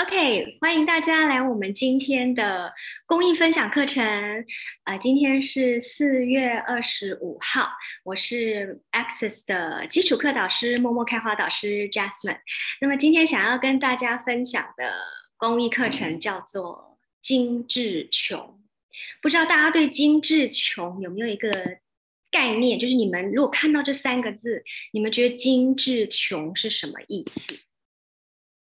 OK，欢迎大家来我们今天的公益分享课程。啊，今天是四月二十五号，我是 Access 的基础课导师默默开花导师 Jasmine。那么今天想要跟大家分享的公益课程叫做“精致穷”。不知道大家对“精致穷”有没有一个概念？就是你们如果看到这三个字，你们觉得“精致穷”是什么意思？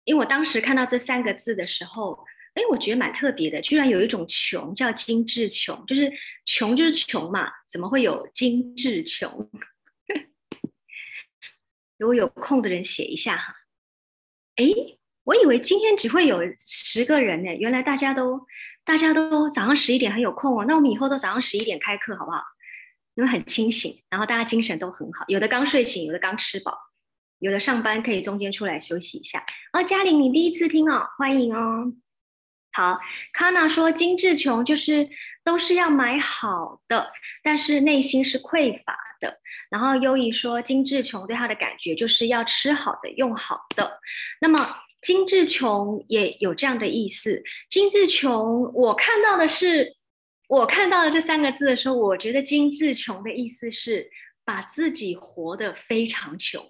因为我当时看到这三个字的时候，哎，我觉得蛮特别的，居然有一种穷叫精致穷，就是穷就是穷嘛，怎么会有精致穷？如果有空的人写一下哈。哎，我以为今天只会有十个人呢，原来大家都大家都早上十一点很有空哦，那我们以后都早上十一点开课好不好？因为很清醒，然后大家精神都很好，有的刚睡醒，有的刚吃饱。有的上班可以中间出来休息一下哦。嘉玲，你第一次听哦，欢迎哦。好，康娜说精致穷就是都是要买好的，但是内心是匮乏的。然后优怡说精致穷对他的感觉就是要吃好的、用好的。那么精致穷也有这样的意思。精致穷，我看到的是，我看到的这三个字的时候，我觉得精致穷的意思是把自己活得非常穷。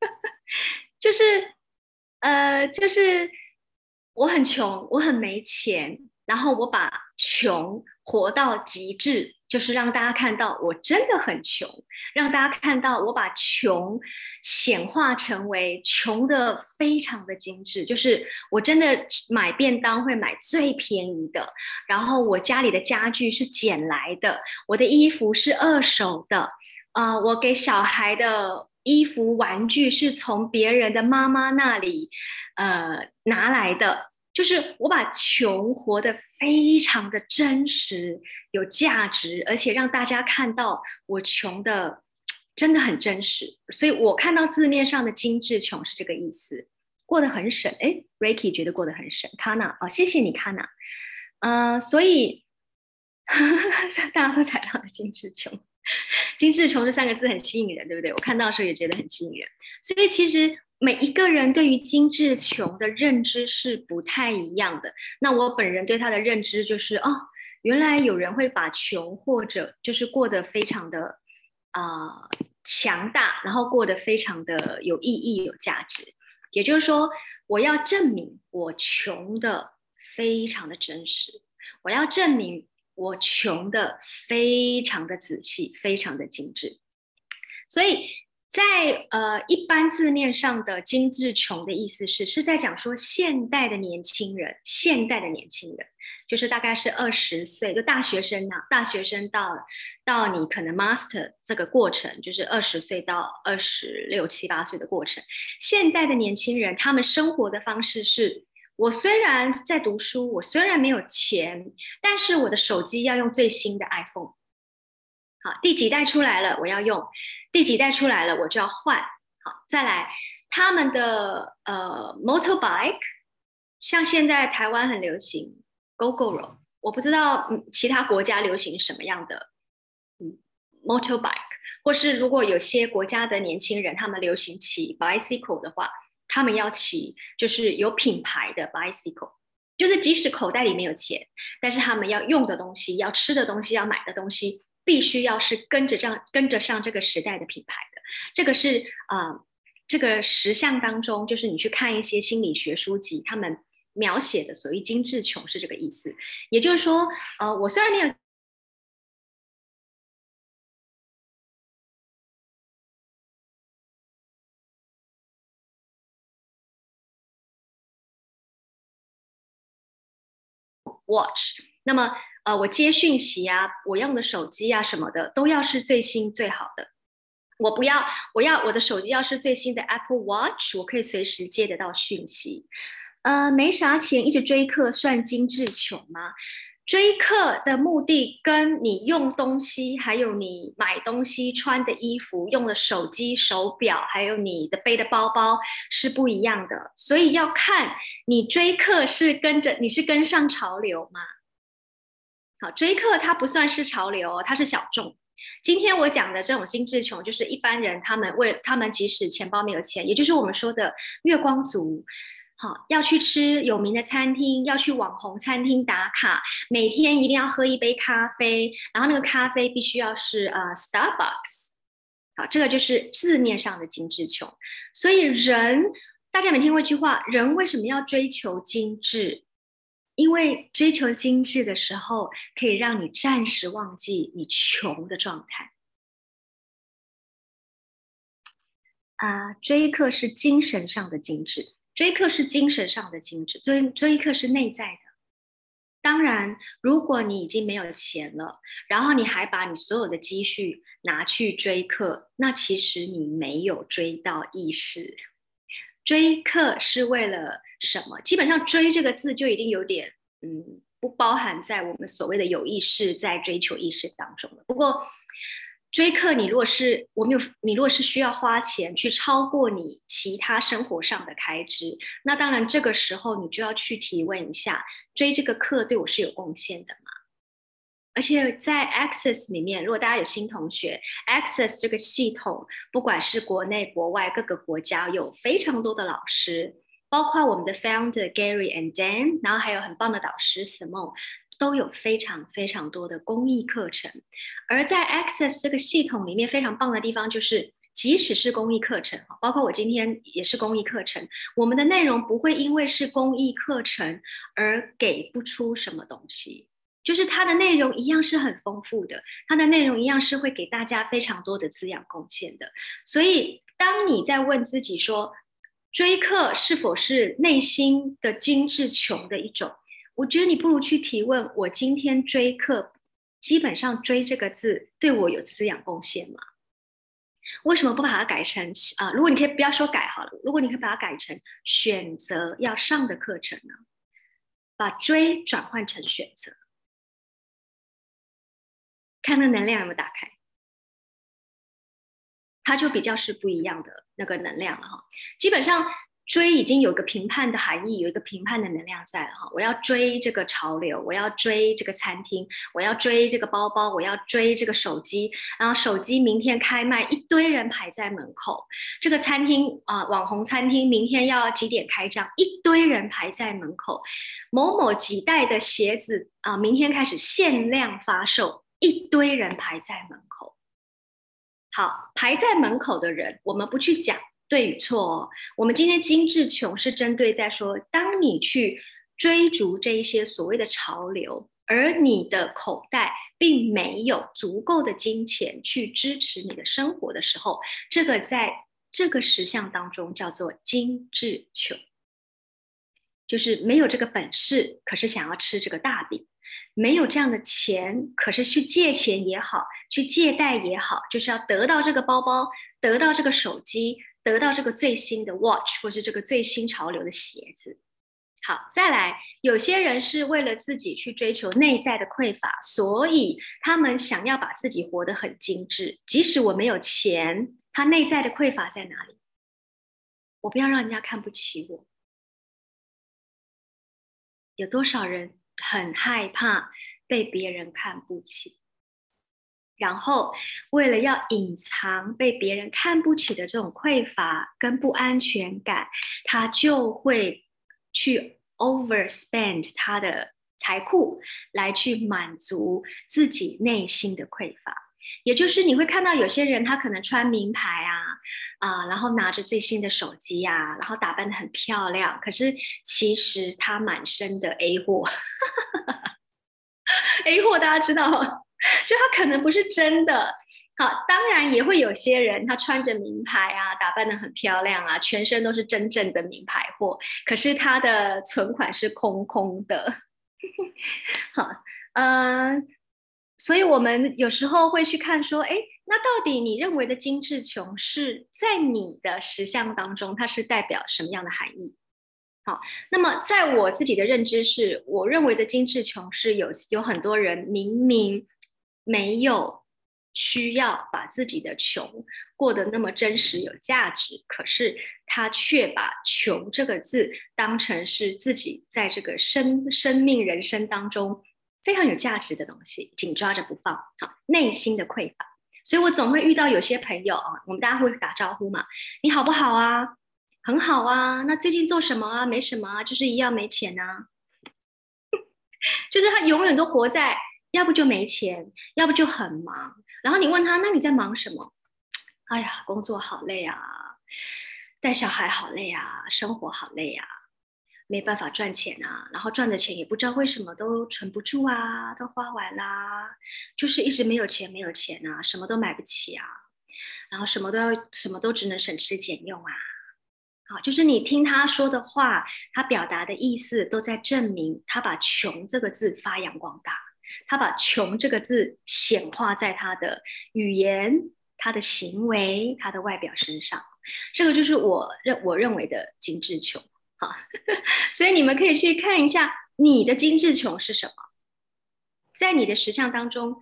就是，呃，就是我很穷，我很没钱，然后我把穷活到极致，就是让大家看到我真的很穷，让大家看到我把穷显化成为穷的非常的精致，就是我真的买便当会买最便宜的，然后我家里的家具是捡来的，我的衣服是二手的，呃，我给小孩的。衣服、玩具是从别人的妈妈那里，呃，拿来的。就是我把穷活得非常的真实、有价值，而且让大家看到我穷的真的很真实。所以我看到字面上的精致穷是这个意思，过得很省。哎，Ricky 觉得过得很省。Kana 哦，谢谢你，Kana。呃，所以 大家都踩到了精致穷。精致穷这三个字很吸引人，对不对？我看到的时候也觉得很吸引人。所以其实每一个人对于精致穷的认知是不太一样的。那我本人对他的认知就是，哦，原来有人会把穷或者就是过得非常的啊强大，然后过得非常的有意义、有价值。也就是说，我要证明我穷的非常的真实，我要证明。我穷的非常的仔细，非常的精致，所以在呃一般字面上的精致穷的意思是是在讲说现代的年轻人，现代的年轻人就是大概是二十岁，就大学生呐，大学生到到你可能 master 这个过程，就是二十岁到二十六七八岁的过程，现代的年轻人他们生活的方式是。我虽然在读书，我虽然没有钱，但是我的手机要用最新的 iPhone。好，第几代出来了，我要用；第几代出来了，我就要换。好，再来，他们的呃 motorbike，像现在台湾很流行 GoGoRo，我不知道其他国家流行什么样的嗯 motorbike，或是如果有些国家的年轻人他们流行骑 bicycle 的话。他们要骑就是有品牌的 bicycle，就是即使口袋里面有钱，但是他们要用的东西、要吃的东西、要买的东西，必须要是跟着这样跟着上这个时代的品牌的。这个是啊，这个实相当中，就是你去看一些心理学书籍，他们描写的所谓精致穷是这个意思。也就是说，呃，我虽然没有。Watch，那么呃，我接讯息啊，我用的手机啊什么的，都要是最新最好的。我不要，我要我的手机要是最新的 Apple Watch，我可以随时接得到讯息。呃，没啥钱一直追课，算精致穷吗？追客的目的跟你用东西，还有你买东西、穿的衣服、用的手机、手表，还有你的背的包包是不一样的，所以要看你追客是跟着你是跟上潮流吗？好，追客它不算是潮流，哦它是小众。今天我讲的这种心智穷，就是一般人他们为他们即使钱包没有钱，也就是我们说的月光族。好，要去吃有名的餐厅，要去网红餐厅打卡，每天一定要喝一杯咖啡，然后那个咖啡必须要是呃 Starbucks。好，这个就是字面上的精致穷。所以人，大家有没有听过一句话：人为什么要追求精致？因为追求精致的时候，可以让你暂时忘记你穷的状态。啊，追客是精神上的精致。追客是精神上的精致，追追客是内在的。当然，如果你已经没有钱了，然后你还把你所有的积蓄拿去追客，那其实你没有追到意识。追客是为了什么？基本上“追”这个字就已经有点，嗯，不包含在我们所谓的有意识在追求意识当中了。不过，追客，你如果是我们有，你如果是需要花钱去超过你其他生活上的开支，那当然这个时候你就要去提问一下，追这个课对我是有贡献的吗？而且在 Access 里面，如果大家有新同学，Access 这个系统，不管是国内国外各个国家，有非常多的老师，包括我们的 Founder Gary and Dan，然后还有很棒的导师 Simon。都有非常非常多的公益课程，而在 Access 这个系统里面，非常棒的地方就是，即使是公益课程，包括我今天也是公益课程，我们的内容不会因为是公益课程而给不出什么东西，就是它的内容一样是很丰富的，它的内容一样是会给大家非常多的滋养贡献的。所以，当你在问自己说，追课是否是内心的精致穷的一种？我觉得你不如去提问：我今天追课，基本上“追”这个字对我有滋养贡献吗？为什么不把它改成啊？如果你可以不要说改好了，如果你可以把它改成选择要上的课程呢？把“追”转换成选择，看那能量有没有打开，它就比较是不一样的那个能量了哈。基本上。追已经有个评判的含义，有一个评判的能量在了哈。我要追这个潮流，我要追这个餐厅，我要追这个包包，我要追这个手机。然后手机明天开卖，一堆人排在门口。这个餐厅啊，网红餐厅明天要几点开张？一堆人排在门口。某某几代的鞋子啊，明天开始限量发售，一堆人排在门口。好，排在门口的人，我们不去讲。对与错，我们今天精致穷是针对在说，当你去追逐这一些所谓的潮流，而你的口袋并没有足够的金钱去支持你的生活的时候，这个在这个实相当中叫做精致穷，就是没有这个本事，可是想要吃这个大饼，没有这样的钱，可是去借钱也好，去借贷也好，就是要得到这个包包，得到这个手机。得到这个最新的 watch 或是这个最新潮流的鞋子，好，再来，有些人是为了自己去追求内在的匮乏，所以他们想要把自己活得很精致。即使我没有钱，他内在的匮乏在哪里？我不要让人家看不起我。有多少人很害怕被别人看不起？然后，为了要隐藏被别人看不起的这种匮乏跟不安全感，他就会去 overspend 他的财库来去满足自己内心的匮乏。也就是你会看到有些人，他可能穿名牌啊啊，然后拿着最新的手机呀，然后打扮的很漂亮，可是其实他满身的 A 货。A 货大家知道。就他可能不是真的好，当然也会有些人他穿着名牌啊，打扮的很漂亮啊，全身都是真正的名牌货，可是他的存款是空空的。好，嗯，所以我们有时候会去看说，哎，那到底你认为的精致穷是在你的实相当中，它是代表什么样的含义？好，那么在我自己的认知是，我认为的精致穷是有有很多人明明。没有需要把自己的穷过得那么真实有价值，可是他却把“穷”这个字当成是自己在这个生生命人生当中非常有价值的东西，紧抓着不放。好，内心的匮乏，所以我总会遇到有些朋友啊，我们大家会打招呼嘛，你好不好啊？很好啊。那最近做什么啊？没什么啊，就是一样没钱啊。就是他永远都活在，要不就没钱，要不就很忙。然后你问他，那你在忙什么？哎呀，工作好累啊，带小孩好累啊，生活好累啊。没办法赚钱啊，然后赚的钱也不知道为什么都存不住啊，都花完啦，就是一直没有钱，没有钱啊，什么都买不起啊，然后什么都要，什么都只能省吃俭用啊，好，就是你听他说的话，他表达的意思都在证明他把“穷”这个字发扬光大，他把“穷”这个字显化在他的语言、他的行为、他的外表身上，这个就是我认我认为的精致穷。好，所以你们可以去看一下你的精致穷是什么，在你的实相当中，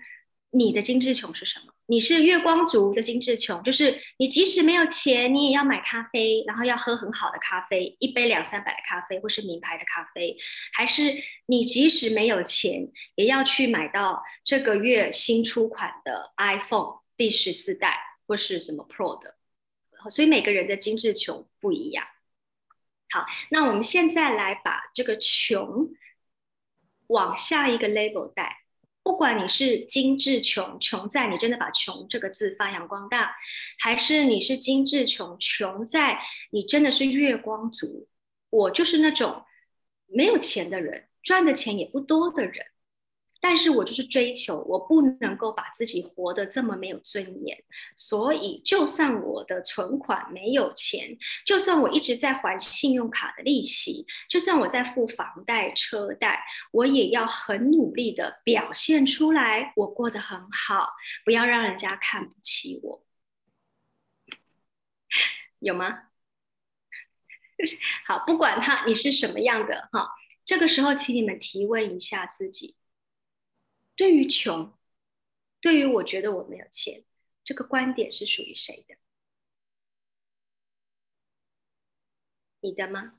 你的精致穷是什么？你是月光族的精致穷，就是你即使没有钱，你也要买咖啡，然后要喝很好的咖啡，一杯两三百的咖啡，或是名牌的咖啡，还是你即使没有钱，也要去买到这个月新出款的 iPhone 第十四代或是什么 Pro 的？所以每个人的精致穷不一样。好，那我们现在来把这个穷往下一个 label 带。不管你是精致穷，穷在你真的把穷这个字发扬光大，还是你是精致穷，穷在你真的是月光族。我就是那种没有钱的人，赚的钱也不多的人。但是我就是追求，我不能够把自己活得这么没有尊严，所以就算我的存款没有钱，就算我一直在还信用卡的利息，就算我在付房贷车贷，我也要很努力的表现出来，我过得很好，不要让人家看不起我，有吗？好，不管他你是什么样的哈，这个时候请你们提问一下自己。对于穷，对于我觉得我没有钱，这个观点是属于谁的？你的吗？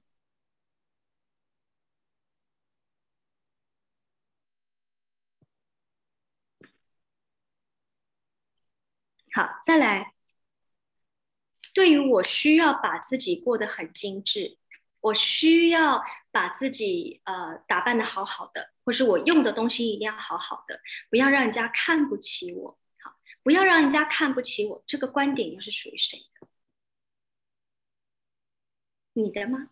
好，再来。对于我需要把自己过得很精致。我需要把自己呃打扮的好好的，或是我用的东西一定要好好的，不要让人家看不起我。好，不要让人家看不起我，这个观点又是属于谁的？你的吗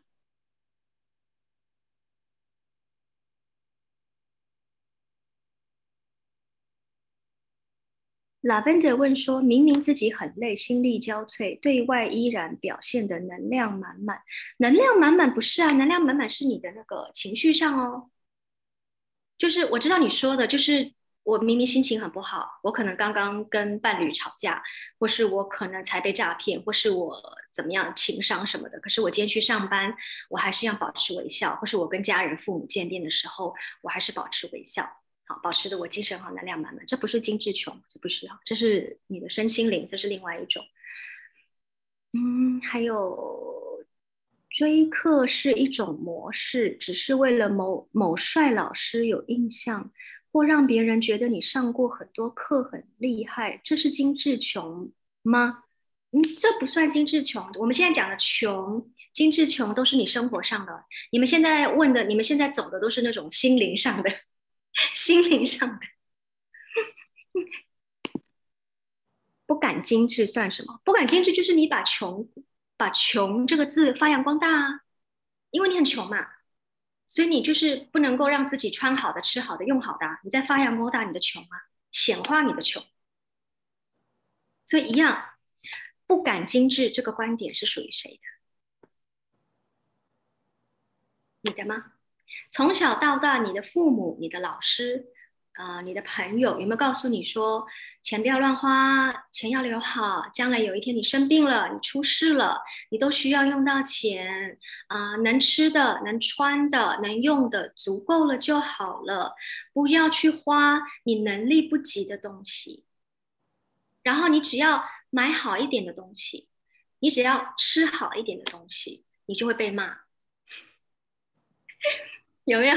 ？Lavender 问说：“明明自己很累，心力交瘁，对外依然表现的能量满满。能量满满不是啊，能量满满是你的那个情绪上哦。就是我知道你说的，就是我明明心情很不好，我可能刚刚跟伴侣吵架，或是我可能才被诈骗，或是我怎么样情商什么的。可是我今天去上班，我还是要保持微笑，或是我跟家人父母见面的时候，我还是保持微笑。”好，保持的我精神好，能量满满，这不是精致穷，这不是哈，这是你的身心灵，这是另外一种。嗯，还有追课是一种模式，只是为了某某帅老师有印象，或让别人觉得你上过很多课很厉害，这是精致穷吗？嗯，这不算精致穷。我们现在讲的穷、精致穷都是你生活上的，你们现在问的，你们现在走的都是那种心灵上的。心灵上的 不敢精致算什么？不敢精致就是你把穷把穷这个字发扬光大啊，因为你很穷嘛，所以你就是不能够让自己穿好的、吃好的、用好的，你在发扬光大你的穷啊，显化你的穷。所以一样，不敢精致这个观点是属于谁的？你的吗？从小到大，你的父母、你的老师，呃，你的朋友有没有告诉你说，钱不要乱花，钱要留好，将来有一天你生病了、你出事了，你都需要用到钱啊，能吃的、能穿的、能用的足够了就好了，不要去花你能力不及的东西。然后你只要买好一点的东西，你只要吃好一点的东西，你就会被骂。有没有？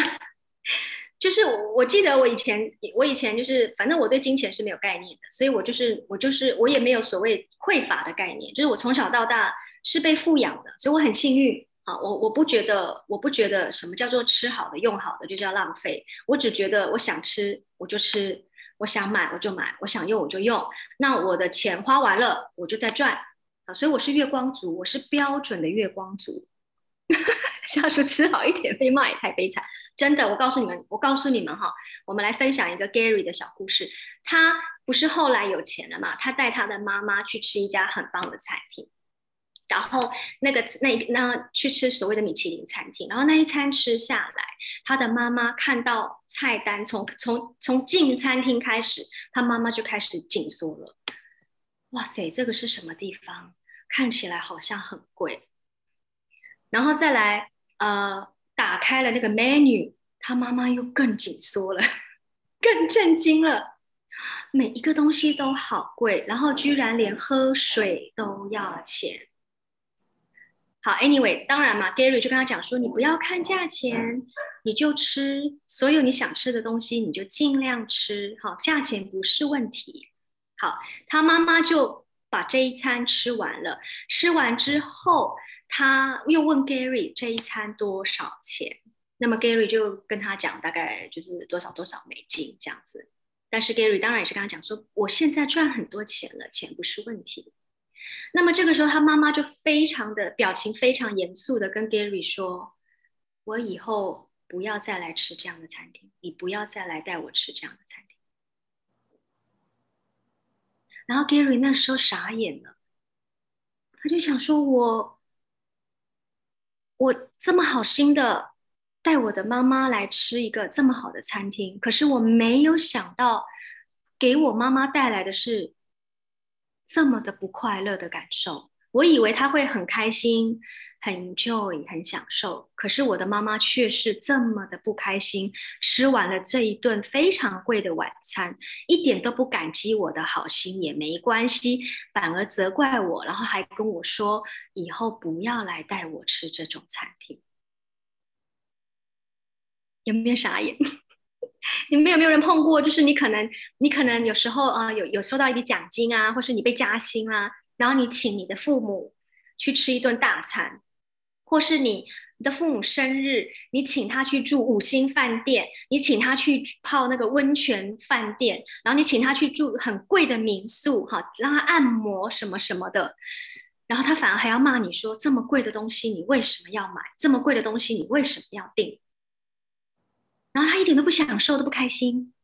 就是我，我记得我以前，我以前就是，反正我对金钱是没有概念的，所以我就是，我就是，我也没有所谓匮乏的概念。就是我从小到大是被富养的，所以我很幸运啊。我我不觉得，我不觉得什么叫做吃好的、用好的就叫浪费。我只觉得我想吃我就吃，我想买我就买，我想用我就用。那我的钱花完了，我就在赚啊。所以我是月光族，我是标准的月光族。下属吃好一点被骂也太悲惨，真的。我告诉你们，我告诉你们哈，我们来分享一个 Gary 的小故事。他不是后来有钱了嘛？他带他的妈妈去吃一家很棒的餐厅。然后那个那那去吃所谓的米其林餐厅，然后那一餐吃下来，他的妈妈看到菜单，从从从进餐厅开始，他妈妈就开始紧缩了。哇塞，这个是什么地方？看起来好像很贵。然后再来呃，打开了那个 menu，他妈妈又更紧缩了，更震惊了。每一个东西都好贵，然后居然连喝水都要钱。好，Anyway，当然嘛，Gary 就跟他讲说，你不要看价钱，你就吃所有你想吃的东西，你就尽量吃。好，价钱不是问题。好，他妈妈就把这一餐吃完了。吃完之后，他又问 Gary 这一餐多少钱？那么 Gary 就跟他讲，大概就是多少多少美金这样子。但是 Gary 当然也是跟他讲说，我现在赚很多钱了，钱不是问题。那么这个时候，他妈妈就非常的表情非常严肃的跟 Gary 说：“我以后不要再来吃这样的餐厅，你不要再来带我吃这样的餐厅。”然后 Gary 那时候傻眼了，他就想说：“我我这么好心的带我的妈妈来吃一个这么好的餐厅，可是我没有想到给我妈妈带来的是。”这么的不快乐的感受，我以为她会很开心、很 enjoy、很享受，可是我的妈妈却是这么的不开心。吃完了这一顿非常贵的晚餐，一点都不感激我的好心也没关系，反而责怪我，然后还跟我说以后不要来带我吃这种餐厅。有没有傻眼？你们有没有人碰过？就是你可能，你可能有时候啊，有有收到一笔奖金啊，或是你被加薪啦，然后你请你的父母去吃一顿大餐，或是你的父母生日，你请他去住五星饭店，你请他去泡那个温泉饭店，然后你请他去住很贵的民宿，哈，让他按摩什么什么的，然后他反而还要骂你说，这么贵的东西你为什么要买？这么贵的东西你为什么要订？然后他一点都不享受，都不开心，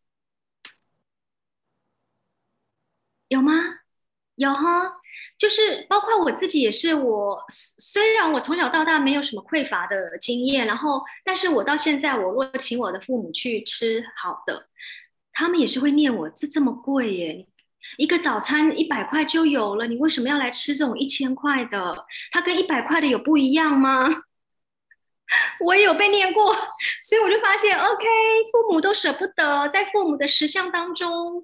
有吗？有哈，就是包括我自己也是。我虽然我从小到大没有什么匮乏的经验，然后，但是我到现在，我若请我的父母去吃好的，他们也是会念我这这么贵耶，一个早餐一百块就有了，你为什么要来吃这种一千块的？它跟一百块的有不一样吗？我也有被念过，所以我就发现，OK，父母都舍不得，在父母的石像当中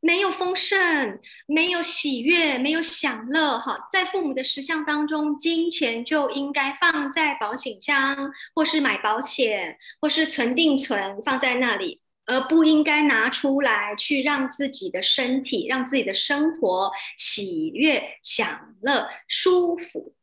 没有丰盛，没有喜悦，没有享乐。哈，在父母的石像当中，金钱就应该放在保险箱，或是买保险，或是存定存放在那里，而不应该拿出来去让自己的身体、让自己的生活喜悦、享乐、舒服。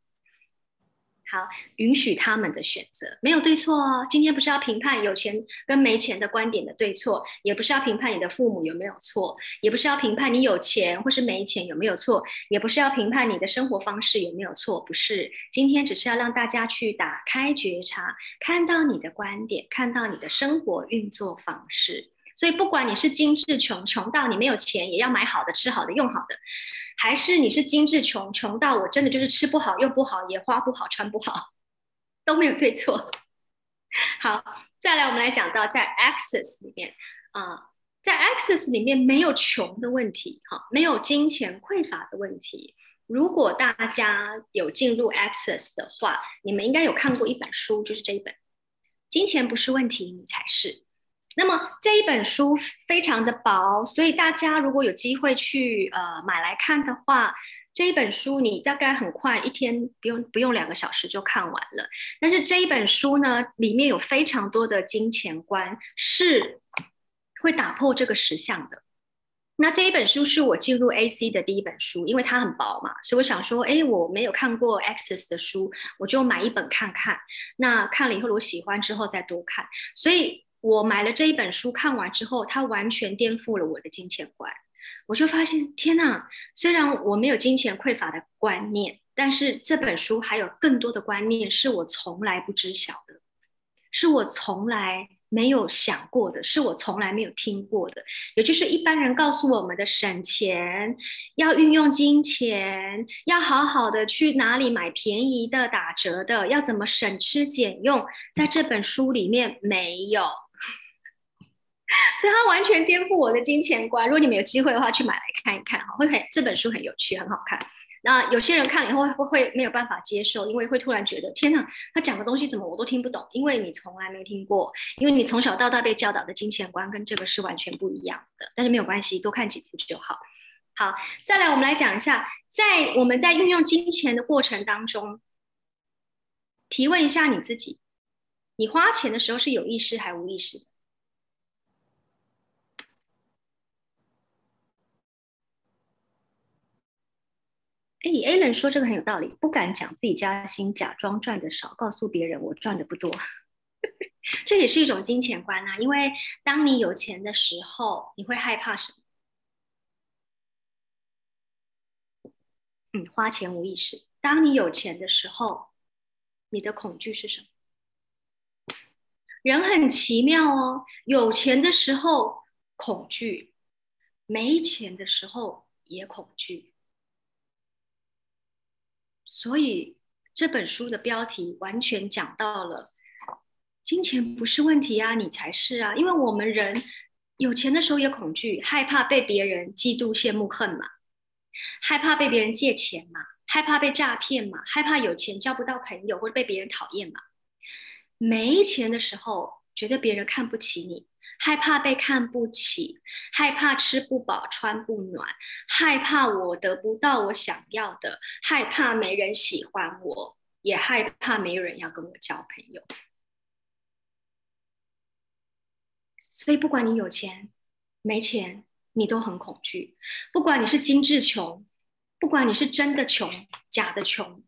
好，允许他们的选择，没有对错哦。今天不是要评判有钱跟没钱的观点的对错，也不是要评判你的父母有没有错，也不是要评判你有钱或是没钱有没有错，也不是要评判你的生活方式有没有错。不是，今天只是要让大家去打开觉察，看到你的观点，看到你的生活运作方式。所以，不管你是精致穷，穷到你没有钱也要买好的、吃好的、用好的。还是你是精致穷，穷到我真的就是吃不好、用不好、也花不好、穿不好，都没有对错。好，再来我们来讲到在 Access 里面啊，在 Access 里面没有穷的问题，哈，没有金钱匮乏的问题。如果大家有进入 Access 的话，你们应该有看过一本书，就是这一本《金钱不是问题，你才是》。那么这一本书非常的薄，所以大家如果有机会去呃买来看的话，这一本书你大概很快一天不用不用两个小时就看完了。但是这一本书呢，里面有非常多的金钱观是会打破这个实相的。那这一本书是我进入 AC 的第一本书，因为它很薄嘛，所以我想说，哎，我没有看过 Access 的书，我就买一本看看。那看了以后，我喜欢之后再多看。所以我买了这一本书，看完之后，它完全颠覆了我的金钱观。我就发现，天哪！虽然我没有金钱匮乏的观念，但是这本书还有更多的观念是我从来不知晓的，是我从来。没有想过的是，我从来没有听过的，也就是一般人告诉我们的省钱，要运用金钱，要好好的去哪里买便宜的、打折的，要怎么省吃俭用，在这本书里面没有，所以它完全颠覆我的金钱观。如果你们有机会的话，去买来看一看哈，会很这本书很有趣，很好看。那有些人看了以后会会没有办法接受，因为会突然觉得天哪，他讲的东西怎么我都听不懂？因为你从来没听过，因为你从小到大被教导的金钱观跟这个是完全不一样的。但是没有关系，多看几次就好。好，再来我们来讲一下，在我们在运用金钱的过程当中，提问一下你自己：你花钱的时候是有意识还无意识的？哎，Alan 说这个很有道理，不敢讲自己加薪，假装赚的少，告诉别人我赚的不多，这也是一种金钱观啊。因为当你有钱的时候，你会害怕什么？嗯，花钱无意识。当你有钱的时候，你的恐惧是什么？人很奇妙哦，有钱的时候恐惧，没钱的时候也恐惧。所以这本书的标题完全讲到了，金钱不是问题啊，你才是啊！因为我们人有钱的时候也恐惧，害怕被别人嫉妒、羡慕、恨嘛，害怕被别人借钱嘛，害怕被诈骗嘛，害怕有钱交不到朋友或者被别人讨厌嘛。没钱的时候，觉得别人看不起你。害怕被看不起，害怕吃不饱穿不暖，害怕我得不到我想要的，害怕没人喜欢我，也害怕没有人要跟我交朋友。所以，不管你有钱没钱，你都很恐惧。不管你是精致穷，不管你是真的穷、假的穷，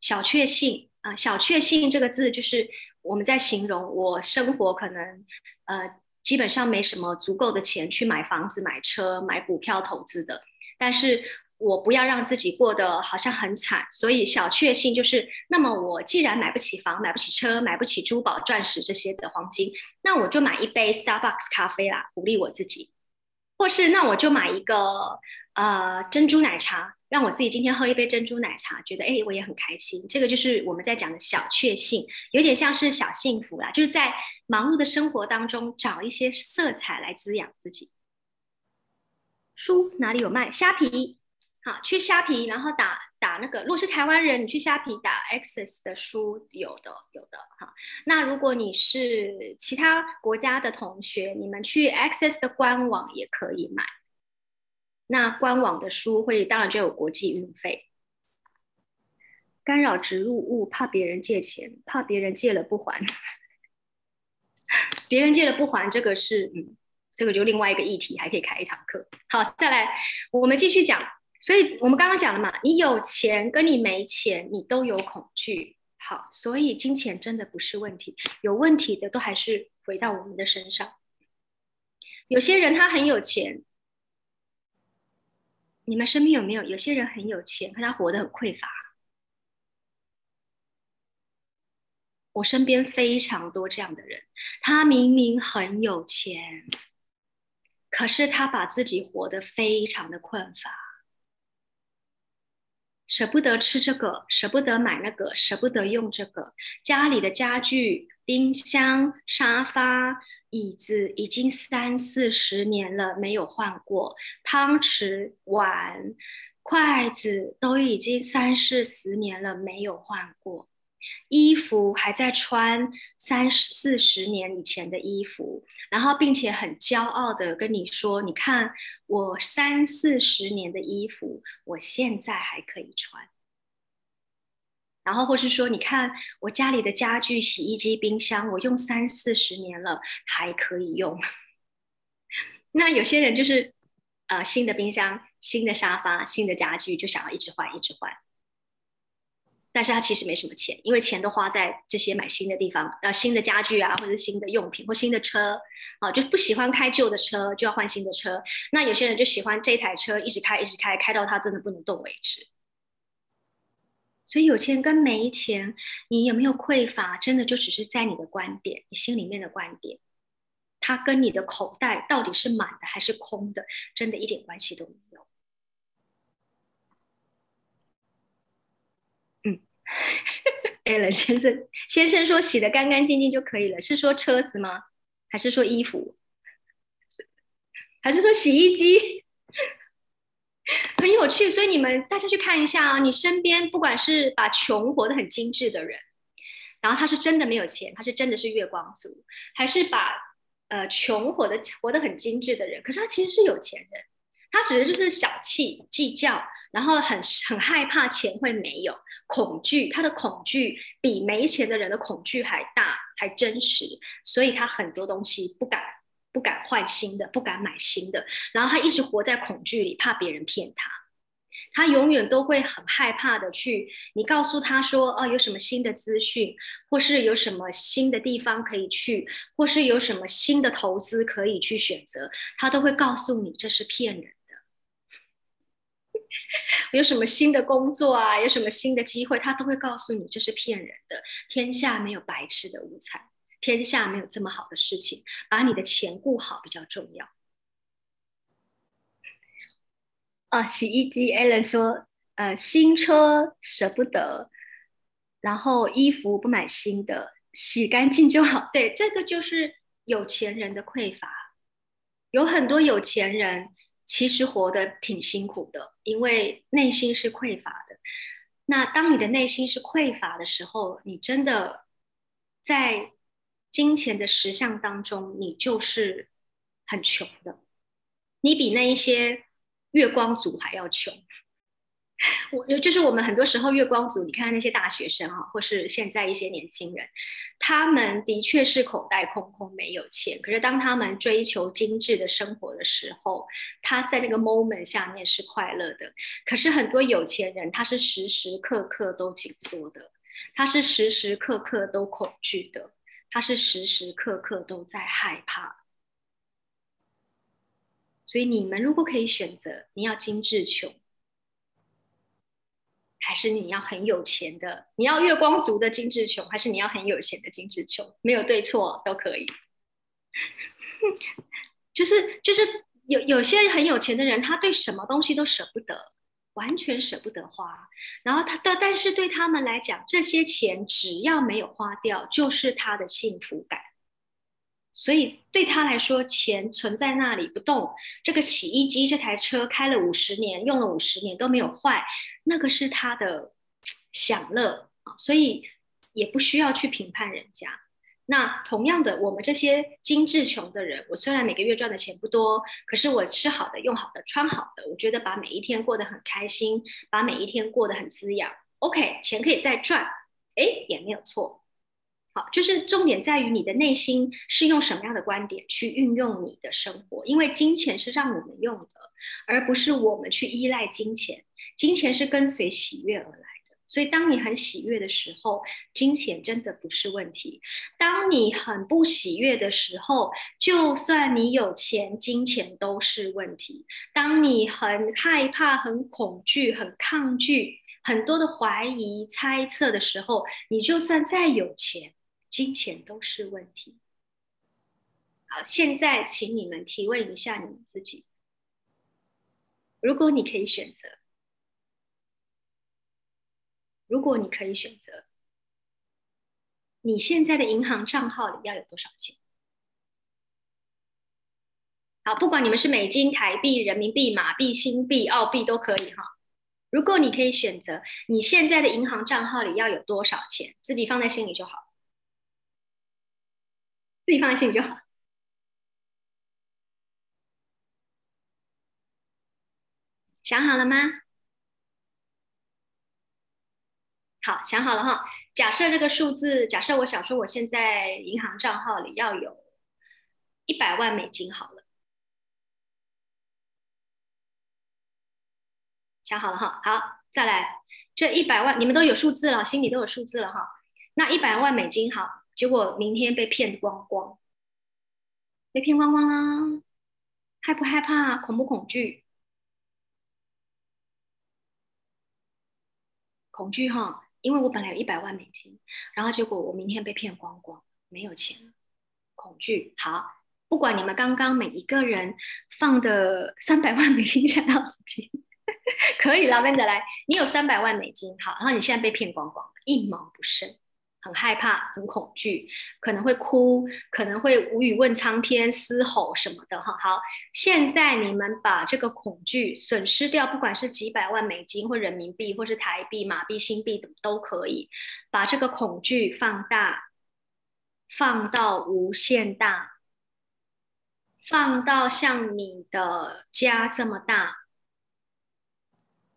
小确幸啊，小确幸这个字就是我们在形容我生活可能呃。基本上没什么足够的钱去买房子、买车、买股票投资的，但是我不要让自己过得好像很惨，所以小确幸就是，那么我既然买不起房、买不起车、买不起珠宝、钻石这些的黄金，那我就买一杯 Starbucks 咖啡啦，鼓励我自己，或是那我就买一个呃珍珠奶茶。让我自己今天喝一杯珍珠奶茶，觉得哎，我也很开心。这个就是我们在讲的小确幸，有点像是小幸福啦，就是在忙碌的生活当中找一些色彩来滋养自己。书哪里有卖？虾皮，好，去虾皮，然后打打那个。如果是台湾人，你去虾皮打 Access 的书，有的有的哈。那如果你是其他国家的同学，你们去 Access 的官网也可以买。那官网的书会当然就有国际运费，干扰植入物，怕别人借钱，怕别人借了不还，别人借了不还，这个是嗯，这个就另外一个议题，还可以开一堂课。好，再来，我们继续讲。所以我们刚刚讲了嘛，你有钱跟你没钱，你都有恐惧。好，所以金钱真的不是问题，有问题的都还是回到我们的身上。有些人他很有钱。你们身边有没有有些人很有钱，可他活得很匮乏？我身边非常多这样的人，他明明很有钱，可是他把自己活得非常的困乏，舍不得吃这个，舍不得买那个，舍不得用这个，家里的家具、冰箱、沙发。椅子已经三四十年了没有换过，汤匙、碗、筷子都已经三四十年了没有换过，衣服还在穿三四十年以前的衣服，然后并且很骄傲的跟你说：“你看我三四十年的衣服，我现在还可以穿。”然后，或是说，你看我家里的家具，洗衣机、冰箱，我用三四十年了，还可以用。那有些人就是呃新的冰箱、新的沙发、新的家具，就想要一直换，一直换。但是他其实没什么钱，因为钱都花在这些买新的地方，呃，新的家具啊，或者新的用品或新的车，啊，就不喜欢开旧的车，就要换新的车。那有些人就喜欢这台车一直开，一直开，开到他真的不能动为止。所以有钱跟没钱，你有没有匮乏，真的就只是在你的观点，你心里面的观点，它跟你的口袋到底是满的还是空的，真的一点关系都没有。嗯 a l 先生，先生说洗的干干净净就可以了，是说车子吗？还是说衣服？还是说洗衣机？很有趣，所以你们大家去看一下啊，你身边不管是把穷活得很精致的人，然后他是真的没有钱，他是真的是月光族，还是把呃穷活的活得很精致的人，可是他其实是有钱人，他只是就是小气计较，然后很很害怕钱会没有。恐惧，他的恐惧比没钱的人的恐惧还大，还真实，所以他很多东西不敢不敢换新的，不敢买新的，然后他一直活在恐惧里，怕别人骗他，他永远都会很害怕的去，你告诉他说，哦，有什么新的资讯，或是有什么新的地方可以去，或是有什么新的投资可以去选择，他都会告诉你这是骗人的。有什么新的工作啊？有什么新的机会，他都会告诉你这是骗人的。天下没有白吃的午餐，天下没有这么好的事情。把你的钱顾好比较重要。啊，洗衣机，Allen 说，呃，新车舍不得，然后衣服不买新的，洗干净就好。对，这个就是有钱人的匮乏。有很多有钱人。其实活得挺辛苦的，因为内心是匮乏的。那当你的内心是匮乏的时候，你真的在金钱的实相当中，你就是很穷的。你比那一些月光族还要穷。我就是我们很多时候月光族，你看那些大学生啊，或是现在一些年轻人，他们的确是口袋空空，没有钱。可是当他们追求精致的生活的时候，他在那个 moment 下面是快乐的。可是很多有钱人，他是时时刻刻都紧缩的，他是时时刻刻都恐惧的，他是时时刻刻都在害怕。所以你们如果可以选择，你要精致穷。还是你要很有钱的，你要月光族的精致穷，还是你要很有钱的精致穷？没有对错，都可以。就是就是有有些很有钱的人，他对什么东西都舍不得，完全舍不得花。然后他的，但是对他们来讲，这些钱只要没有花掉，就是他的幸福感。所以对他来说，钱存在那里不动。这个洗衣机这台车开了五十年，用了五十年都没有坏，那个是他的享乐啊。所以也不需要去评判人家。那同样的，我们这些精致穷的人，我虽然每个月赚的钱不多，可是我吃好的、用好的、穿好的，我觉得把每一天过得很开心，把每一天过得很滋养。OK，钱可以再赚，哎，也没有错。好，就是重点在于你的内心是用什么样的观点去运用你的生活，因为金钱是让我们用的，而不是我们去依赖金钱。金钱是跟随喜悦而来，所以当你很喜悦的时候，金钱真的不是问题；当你很不喜悦的时候，就算你有钱，金钱都是问题。当你很害怕、很恐惧、很抗拒、很多的怀疑、猜测的时候，你就算再有钱。金钱都是问题。好，现在请你们提问一下你们自己：如果你可以选择，如果你可以选择，你现在的银行账号里要有多少钱？好，不管你们是美金、台币、人民币、马币、新币、澳币都可以哈。如果你可以选择，你现在的银行账号里要有多少钱？自己放在心里就好。自己放在心里就好。想好了吗？好，想好了哈。假设这个数字，假设我想说，我现在银行账号里要有一百万美金，好了。想好了哈，好，再来，这一百万你们都有数字了，心里都有数字了哈。那一百万美金好，结果明天被骗光光，被骗光光啦，害不害怕？恐不恐惧？恐惧哈，因为我本来有一百万美金，然后结果我明天被骗光光，没有钱，恐惧。好，不管你们刚刚每一个人放的三百万美金吓到自己。可以，老板的来，你有三百万美金，好，然后你现在被骗光光，一毛不剩，很害怕，很恐惧，可能会哭，可能会无语问苍天，嘶吼什么的，哈，好，现在你们把这个恐惧损失掉，不管是几百万美金或人民币，或是台币、马币、新币都可以，把这个恐惧放大，放到无限大，放到像你的家这么大。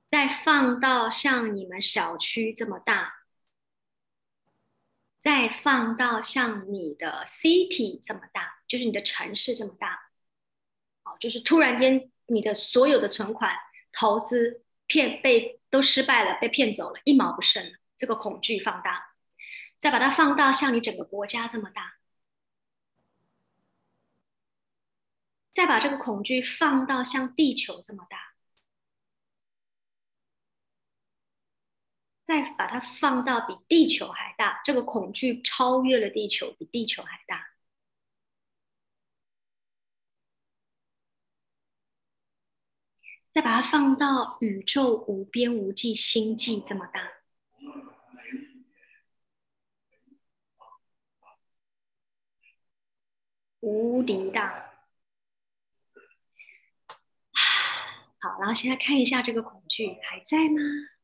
再放到像你们小区这么大，再放到像你的 city 这么大，就是你的城市这么大，好，就是突然间你的所有的存款、投资骗被都失败了，被骗走了，一毛不剩了，这个恐惧放大，再把它放到像你整个国家这么大，再把这个恐惧放到像地球这么大。再把它放到比地球还大，这个恐惧超越了地球，比地球还大。再把它放到宇宙无边无际星际这么大，无敌大。好，然后现在看一下这个恐惧还在吗？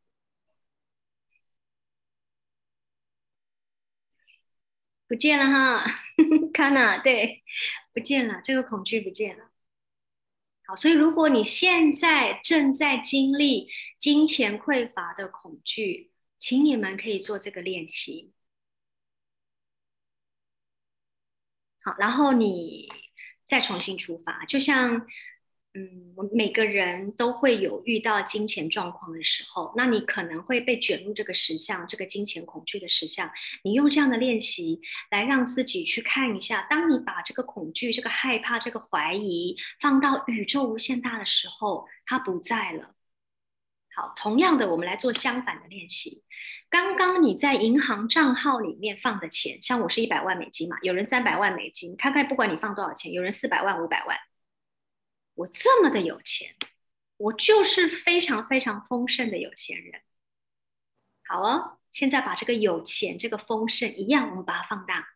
不见了哈，看呐，对，不见了，这个恐惧不见了。好，所以如果你现在正在经历金钱匮乏的恐惧，请你们可以做这个练习。好，然后你再重新出发，就像。嗯，我们每个人都会有遇到金钱状况的时候，那你可能会被卷入这个实相，这个金钱恐惧的实相。你用这样的练习来让自己去看一下，当你把这个恐惧、这个害怕、这个怀疑放到宇宙无限大的时候，它不在了。好，同样的，我们来做相反的练习。刚刚你在银行账号里面放的钱，像我是一百万美金嘛，有人三百万美金，看看不管你放多少钱，有人四百万、五百万。我这么的有钱，我就是非常非常丰盛的有钱人。好哦，现在把这个有钱、这个丰盛一样，我们把它放大，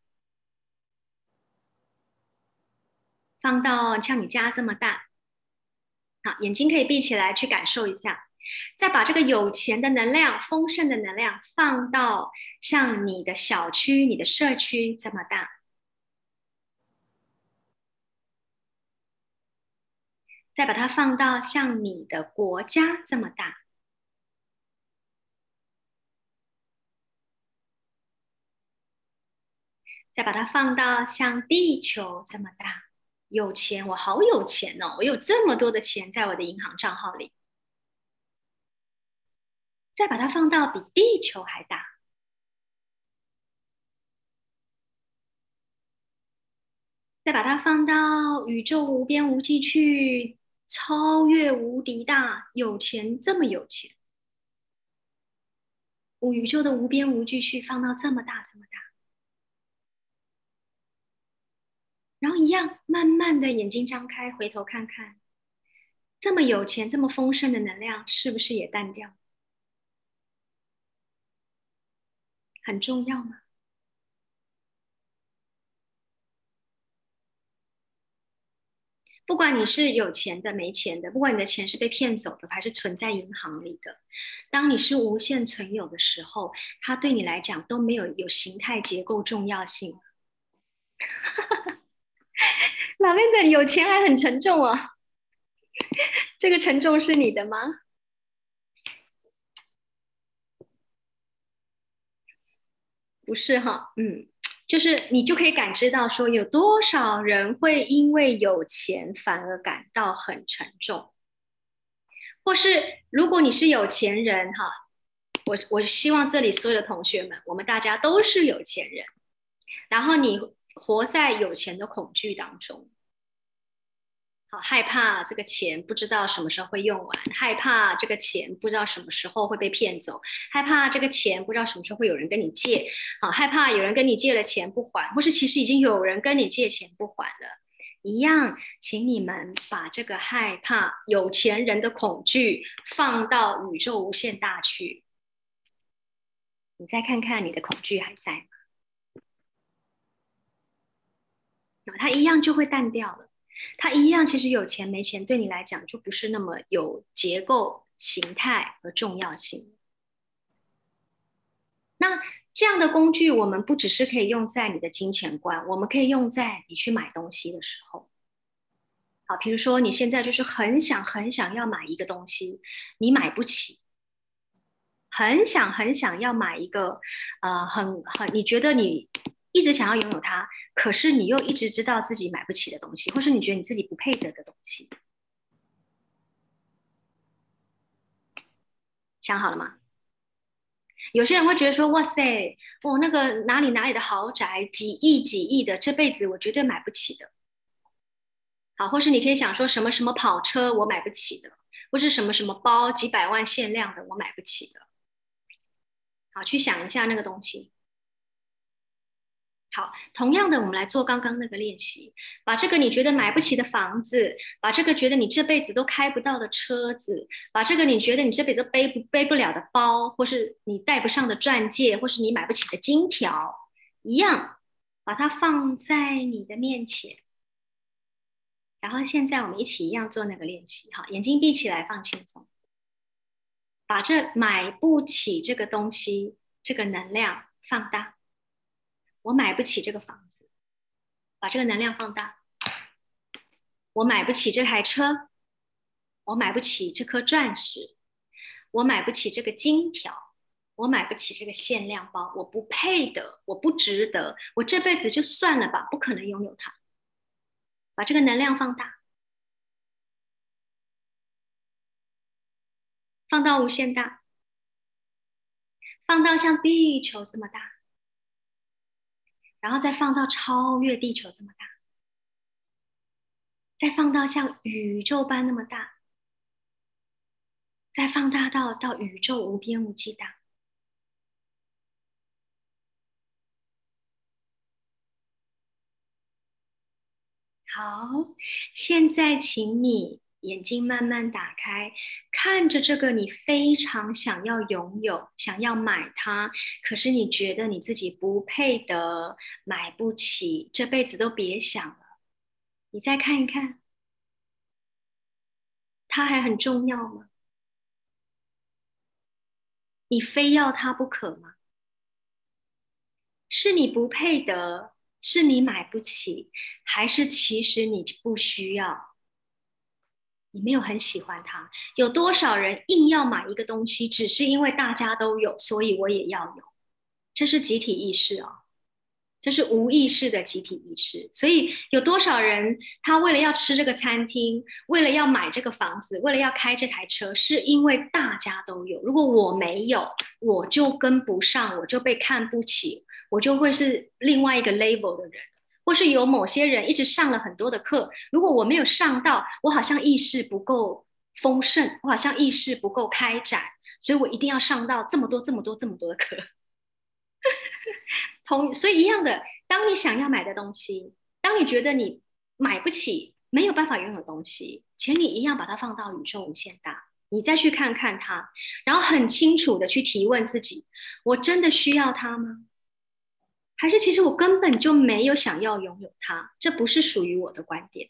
放到像你家这么大。好，眼睛可以闭起来，去感受一下。再把这个有钱的能量、丰盛的能量放到像你的小区、你的社区这么大。再把它放到像你的国家这么大，再把它放到像地球这么大，有钱，我好有钱哦！我有这么多的钱在我的银行账号里。再把它放到比地球还大，再把它放到宇宙无边无际去。超越无敌大，有钱这么有钱，宇宙的无边无际去放到这么大这么大，然后一样慢慢的眼睛张开，回头看看，这么有钱这么丰盛的能量，是不是也淡掉？很重要吗？不管你是有钱的、没钱的，不管你的钱是被骗走的还是存在银行里的，当你是无限存有的时候，它对你来讲都没有有形态结构重要性。哪边的有钱还很沉重啊？这个沉重是你的吗？不是哈，嗯。就是你就可以感知到，说有多少人会因为有钱反而感到很沉重，或是如果你是有钱人哈，我我希望这里所有的同学们，我们大家都是有钱人，然后你活在有钱的恐惧当中。好害怕这个钱不知道什么时候会用完，害怕这个钱不知道什么时候会被骗走，害怕这个钱不知道什么时候会有人跟你借，好害怕有人跟你借了钱不还，或是其实已经有人跟你借钱不还了，一样，请你们把这个害怕有钱人的恐惧放到宇宙无限大去，你再看看你的恐惧还在吗？它一样就会淡掉了。它一样，其实有钱没钱对你来讲就不是那么有结构、形态和重要性。那这样的工具，我们不只是可以用在你的金钱观，我们可以用在你去买东西的时候。好，比如说你现在就是很想很想要买一个东西，你买不起，很想很想要买一个，呃，很很你觉得你。一直想要拥有它，可是你又一直知道自己买不起的东西，或是你觉得你自己不配得的东西，想好了吗？有些人会觉得说：“哇塞，哦，那个哪里哪里的豪宅，几亿几亿的，这辈子我绝对买不起的。”好，或是你可以想说什么什么跑车我买不起的，或是什么什么包几百万限量的我买不起的。好，去想一下那个东西。好，同样的，我们来做刚刚那个练习，把这个你觉得买不起的房子，把这个觉得你这辈子都开不到的车子，把这个你觉得你这辈子背不背不了的包，或是你戴不上的钻戒，或是你买不起的金条，一样，把它放在你的面前。然后现在我们一起一样做那个练习，哈，眼睛闭起来，放轻松，把这买不起这个东西这个能量放大。我买不起这个房子，把这个能量放大。我买不起这台车，我买不起这颗钻石，我买不起这个金条，我买不起这个限量包，我不配的，我不值得，我这辈子就算了吧，不可能拥有它。把这个能量放大，放到无限大，放到像地球这么大。然后再放到超越地球这么大，再放到像宇宙般那么大，再放大到到宇宙无边无际大。好，现在请你。眼睛慢慢打开，看着这个你非常想要拥有、想要买它，可是你觉得你自己不配得、买不起，这辈子都别想了。你再看一看，它还很重要吗？你非要它不可吗？是你不配得，是你买不起，还是其实你不需要？你没有很喜欢它，有多少人硬要买一个东西，只是因为大家都有，所以我也要有。这是集体意识哦，这是无意识的集体意识。所以有多少人，他为了要吃这个餐厅，为了要买这个房子，为了要开这台车，是因为大家都有。如果我没有，我就跟不上，我就被看不起，我就会是另外一个 level 的人。或是有某些人一直上了很多的课，如果我没有上到，我好像意识不够丰盛，我好像意识不够开展，所以我一定要上到这么多、这么多、这么多的课。同所以一样的，当你想要买的东西，当你觉得你买不起、没有办法拥有东西，请你一样把它放到宇宙无限大，你再去看看它，然后很清楚的去提问自己：我真的需要它吗？还是其实我根本就没有想要拥有它，这不是属于我的观点。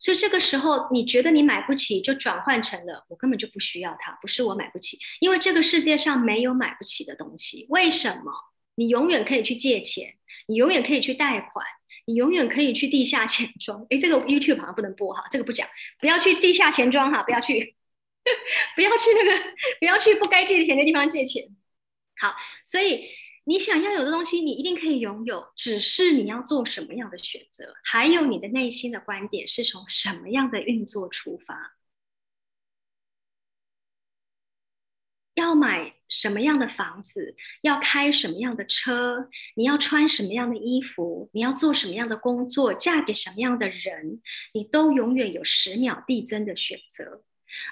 所以这个时候，你觉得你买不起，就转换成了我根本就不需要它，不是我买不起，因为这个世界上没有买不起的东西。为什么？你永远可以去借钱，你永远可以去贷款，你永远可以去地下钱庄。诶，这个 YouTube 好像不能播哈，这个不讲，不要去地下钱庄哈，不要去，不要去那个，不要去不该借钱的地方借钱。好，所以。你想要有的东西你一定可以拥有只是你要做什么样的选择。还有你的内心的观点是从什么样的运作出发？要买什么样的房子要开什么样的车你要穿什么样的衣服你要做什么样的工作嫁给什么样的人你都永远有十秒递增的选择。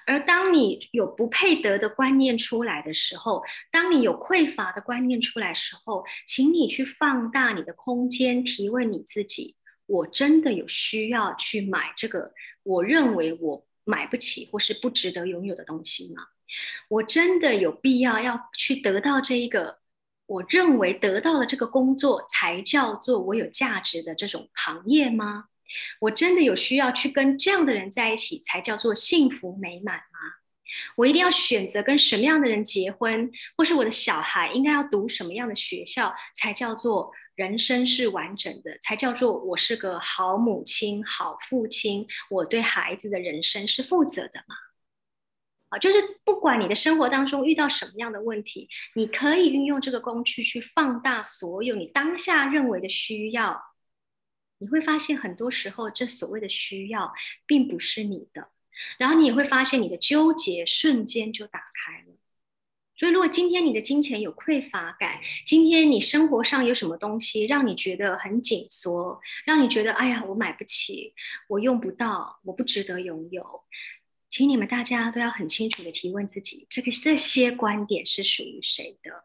而当你有不配得的观念出来的时候，当你有匮乏的观念出来时候，请你去放大你的空间，提问你自己：我真的有需要去买这个？我认为我买不起或是不值得拥有的东西吗？我真的有必要要去得到这一个？我认为得到了这个工作才叫做我有价值的这种行业吗？我真的有需要去跟这样的人在一起才叫做幸福美满吗？我一定要选择跟什么样的人结婚，或是我的小孩应该要读什么样的学校才叫做人生是完整的，才叫做我是个好母亲、好父亲，我对孩子的人生是负责的吗？啊，就是不管你的生活当中遇到什么样的问题，你可以运用这个工具去放大所有你当下认为的需要。你会发现，很多时候这所谓的需要并不是你的，然后你也会发现你的纠结瞬间就打开了。所以，如果今天你的金钱有匮乏感，今天你生活上有什么东西让你觉得很紧缩，让你觉得哎呀，我买不起，我用不到，我不值得拥有，请你们大家都要很清楚的提问自己：这个这些观点是属于谁的？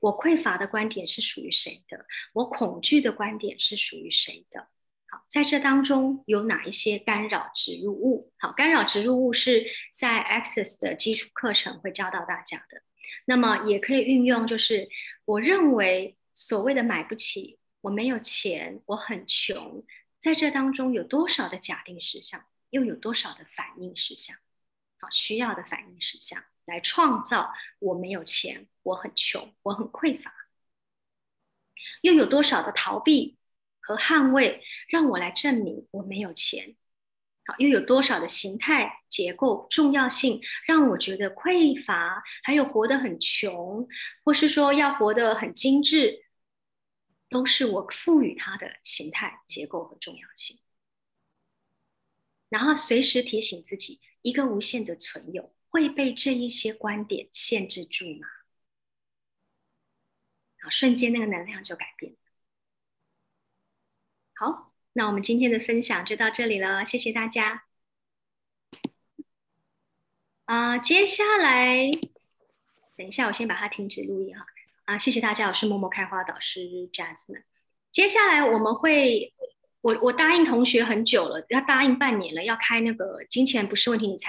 我匮乏的观点是属于谁的？我恐惧的观点是属于谁的？好，在这当中有哪一些干扰植入物？好，干扰植入物是在 Access 的基础课程会教到大家的。那么也可以运用，就是我认为所谓的买不起，我没有钱，我很穷，在这当中有多少的假定事项，又有多少的反应事项？好，需要的反应事项。来创造我没有钱，我很穷，我很匮乏，又有多少的逃避和捍卫，让我来证明我没有钱？好，又有多少的形态结构重要性，让我觉得匮乏，还有活得很穷，或是说要活得很精致，都是我赋予它的形态结构和重要性。然后随时提醒自己，一个无限的存有。会被这一些观点限制住吗？好，瞬间那个能量就改变。好，那我们今天的分享就到这里了，谢谢大家。啊，接下来，等一下，我先把它停止录音哈。啊，谢谢大家，我是默默开花导师 Jasmine。接下来我们会，我我答应同学很久了，要答应半年了，要开那个金钱不是问题，你才。